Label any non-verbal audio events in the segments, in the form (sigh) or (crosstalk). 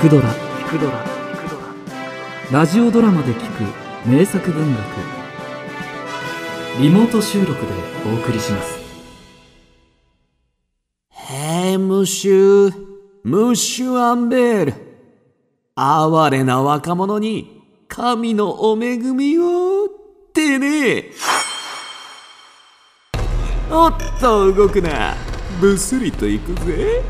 クドラ。聞くドラ。ラジオドラマで聞く名作文学。リモート収録でお送りします。へえムッシュムッシュアンベール哀れな若者に神のお恵みをってね。おっと動くな。ぶすりと行くぜ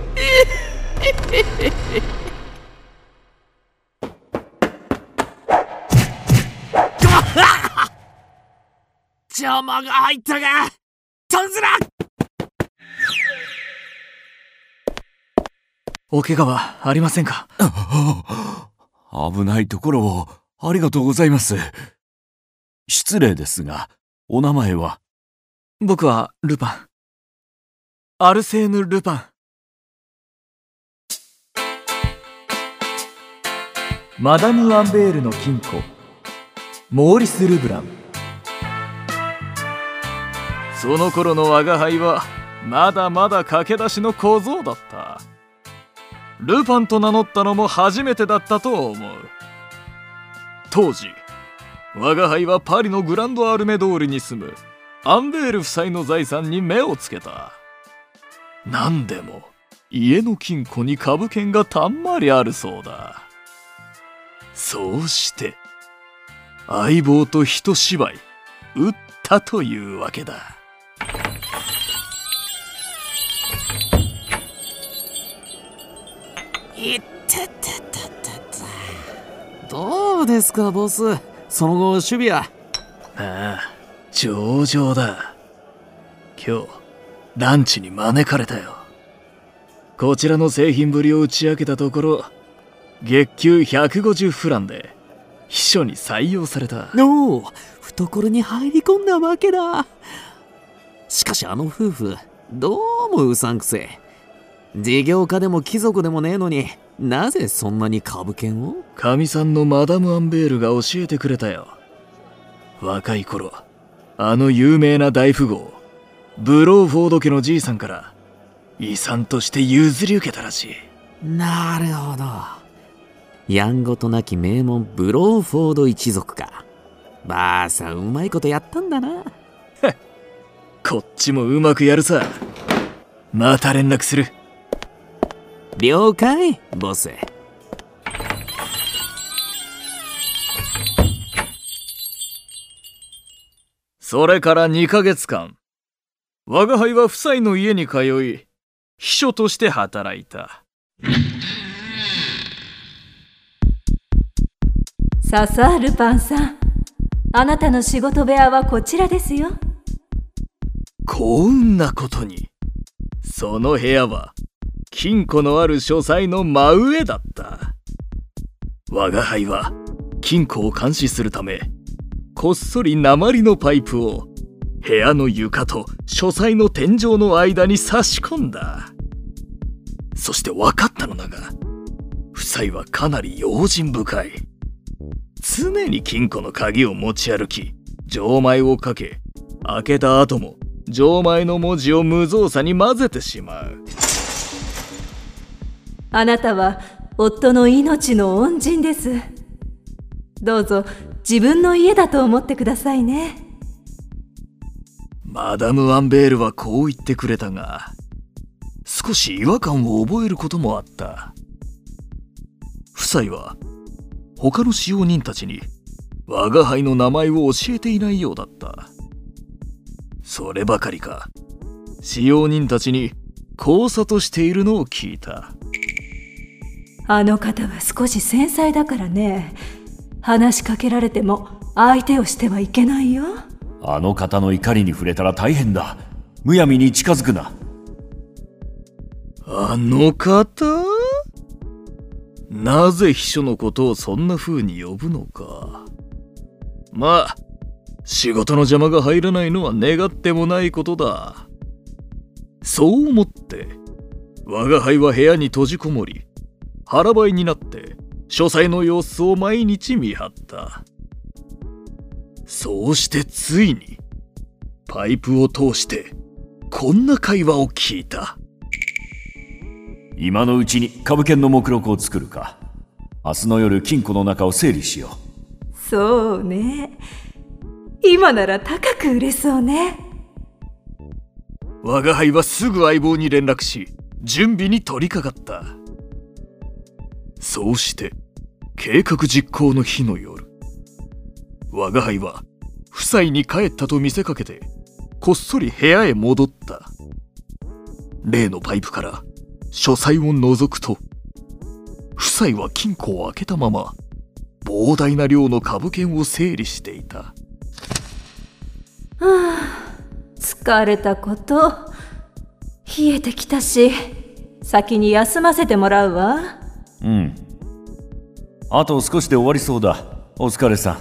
が入ったがとんずらお怪我はありませんか？危ないところをありがとうございます。失礼ですが、お名前は？僕はルパン。アルセーヌ・ルパン。マダム・アンベールの金庫。モーリス・ルブランその頃の我が輩はまだまだ駆け出しの小僧だった。ルパンと名乗ったのも初めてだったと思う。当時我が輩はパリのグランドアルメ通りに住むアンベール夫妻の財産に目をつけた。何でも家の金庫に株券がたんまりあるそうだ。そうして相棒と一芝居打ったというわけだ。いってってってってどうですかボス。その後守備はああ上々だ。今日ランチに招かれたよ。こちらの製品ぶりを打ち明けたところ月給150フランで秘書に採用された。おお懐に入り込んだわけだ。しかしあの夫婦どうもうさんくせえ事業家でも貴族でもねえのになぜそんなに株券を？かみさんのマダム・アンベールが教えてくれたよ。若い頃あの有名な大富豪ブローフォード家のじいさんから遺産として譲り受けたらしい。なるほど。やんごとなき名門ブローフォード一族か。ばあさんうまいことやったんだな。(laughs) こっちもうまくやるさ。また連絡する了解ボス。それから2ヶ月間。我が輩は夫妻の家に通い秘書として働いた。さあさあルパンさん。あなたの仕事部屋はこちらですよ。幸運なことに。その部屋は金庫のある書斎の真上だった。我が輩は金庫を監視するためこっそり鉛のパイプを部屋の床と書斎の天井の間に差し込んだ。そして分かったのだが夫妻はかなり用心深い。常に金庫の鍵を持ち歩き錠前をかけ開けた後も錠前の文字を無造作に混ぜてしまう。あなたは夫の命の恩人です。どうぞ自分の家だと思ってくださいね。マダム・アンベールはこう言ってくれたが少し違和感を覚えることもあった。夫妻は他の使用人たちに我が輩の名前を教えていないようだった。そればかりか使用人たちに交差としているのを聞いた。あの方は少し繊細だからね。話しかけられても相手をしてはいけないよ。あの方の怒りに触れたら大変だ。むやみに近づくな。あの方？なぜ秘書のことをそんな風に呼ぶのか。まあ仕事の邪魔が入らないのは願ってもないことだ。そう思って我が輩は部屋に閉じこもり腹ばいになって書斎の様子を毎日見張った。そうしてついにパイプを通してこんな会話を聞いた。今のうちに株券の目録を作るか。明日の夜金庫の中を整理しよう。そうね。今なら高く売れそうね。我が輩はすぐ相棒に連絡し準備に取り掛かったそうして計画実行の日の夜我が輩は夫妻に帰ったと見せかけてこっそり部屋へ戻った。例のパイプから書斎を覗くと夫妻は金庫を開けたまま膨大な量の株券を整理していた。はあ疲れたこと。冷えてきたし先に休ませてもらうわ。あと少しで終わりそうだ。お疲れさん。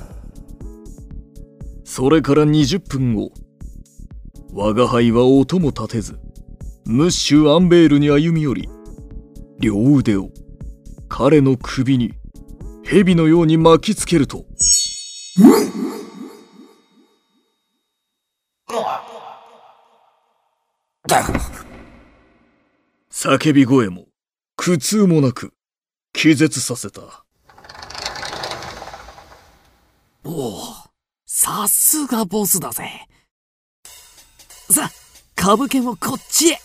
それから20分後。我が輩は音も立てず。ムッシュ・アンベールに歩み寄り。両腕を。彼の首に。蛇のように巻きつけると。叫び声も苦痛もなく気絶させた。おおさすがボスだぜ。さ株券をこっちへ。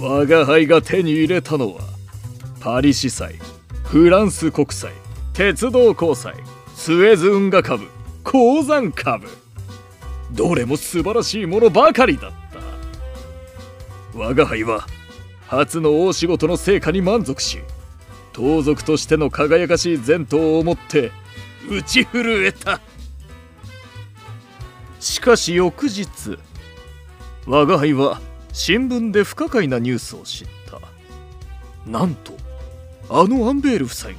我が輩が手に入れたのはパリ市債フランス国債鉄道公債スエズ運河株鉱山株。どれも素晴らしいものばかりだった。我が輩は初の大仕事の成果に満足し盗賊としての輝かしい前途をもって打ち震えた。しかし翌日我が輩は新聞で不可解なニュースを知った。なんとあのアンベール夫妻が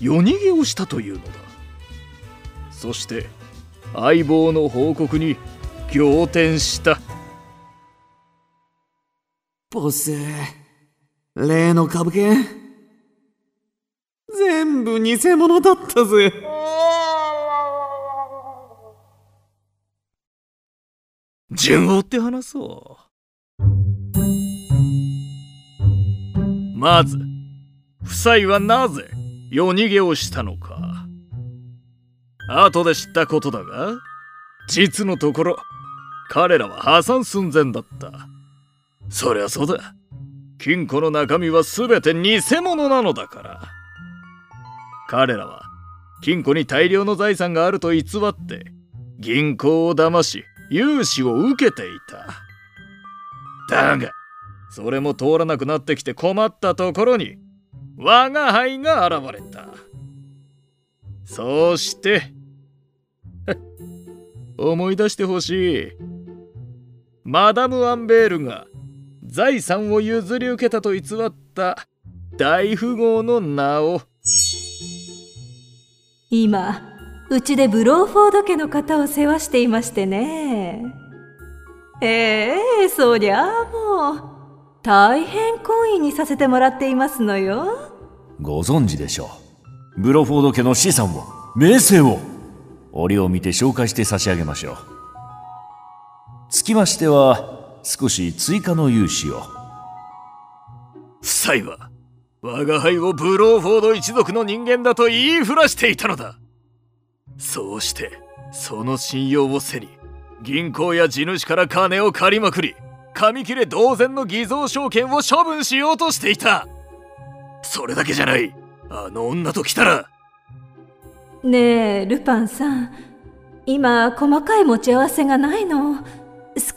夜逃げをしたというのだ。そして相棒の報告に仰天した。ボス例の株券？全部偽物だったぜ。順を追って話そう。まず夫妻はなぜ夜逃げをしたのか。後で知ったことだが実のところ彼らは破産寸前だった。そりゃそうだ。金庫の中身は全て偽物なのだから。彼らは金庫に大量の財産があると偽って銀行を騙し融資を受けていた。だがそれも通らなくなってきて困ったところに我が輩が現れた。そうして (laughs) 思い出してほしい。マダム・アンベールが財産を譲り受けたと偽った大富豪の名を。今うちでブローフォード家の方を世話していましてね。ええそりゃあもう大変懇意にさせてもらっていますのよ。ご存知でしょう。ブロフォード家の資産を名声を。折を見て紹介して差し上げましょう。つきましては少し追加の融資を。夫妻は我が輩をブローフォード一族の人間だと言いふらしていたのだそうしてその信用を背に銀行や地主から金を借りまくり紙切れ同然の偽造証券を処分しようとしていた。それだけじゃない。あの女と来たら。ねえルパンさん。今細かい持ち合わせがないの。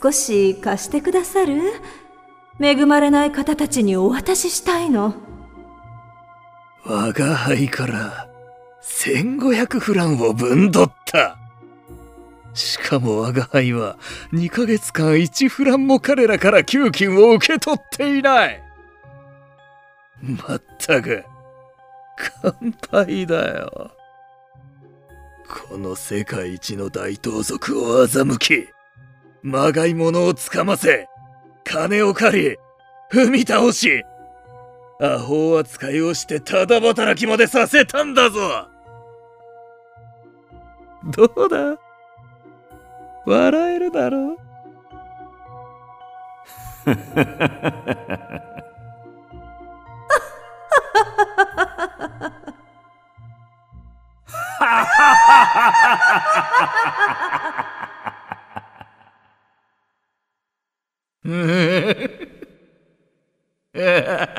少し貸してくださる？恵まれない方たちにお渡ししたいの。我が輩から1500フランを分取った。しかも我が輩は2ヶ月間1フランも彼らから給金を受け取っていない。まったく乾杯だよ。この世界一の大盗賊を欺きまがい物をつかませ金を借り踏み倒しアホ扱いをしてただ働きまでさせたんだぞどうだ？笑えるだろう？Yeah. (laughs)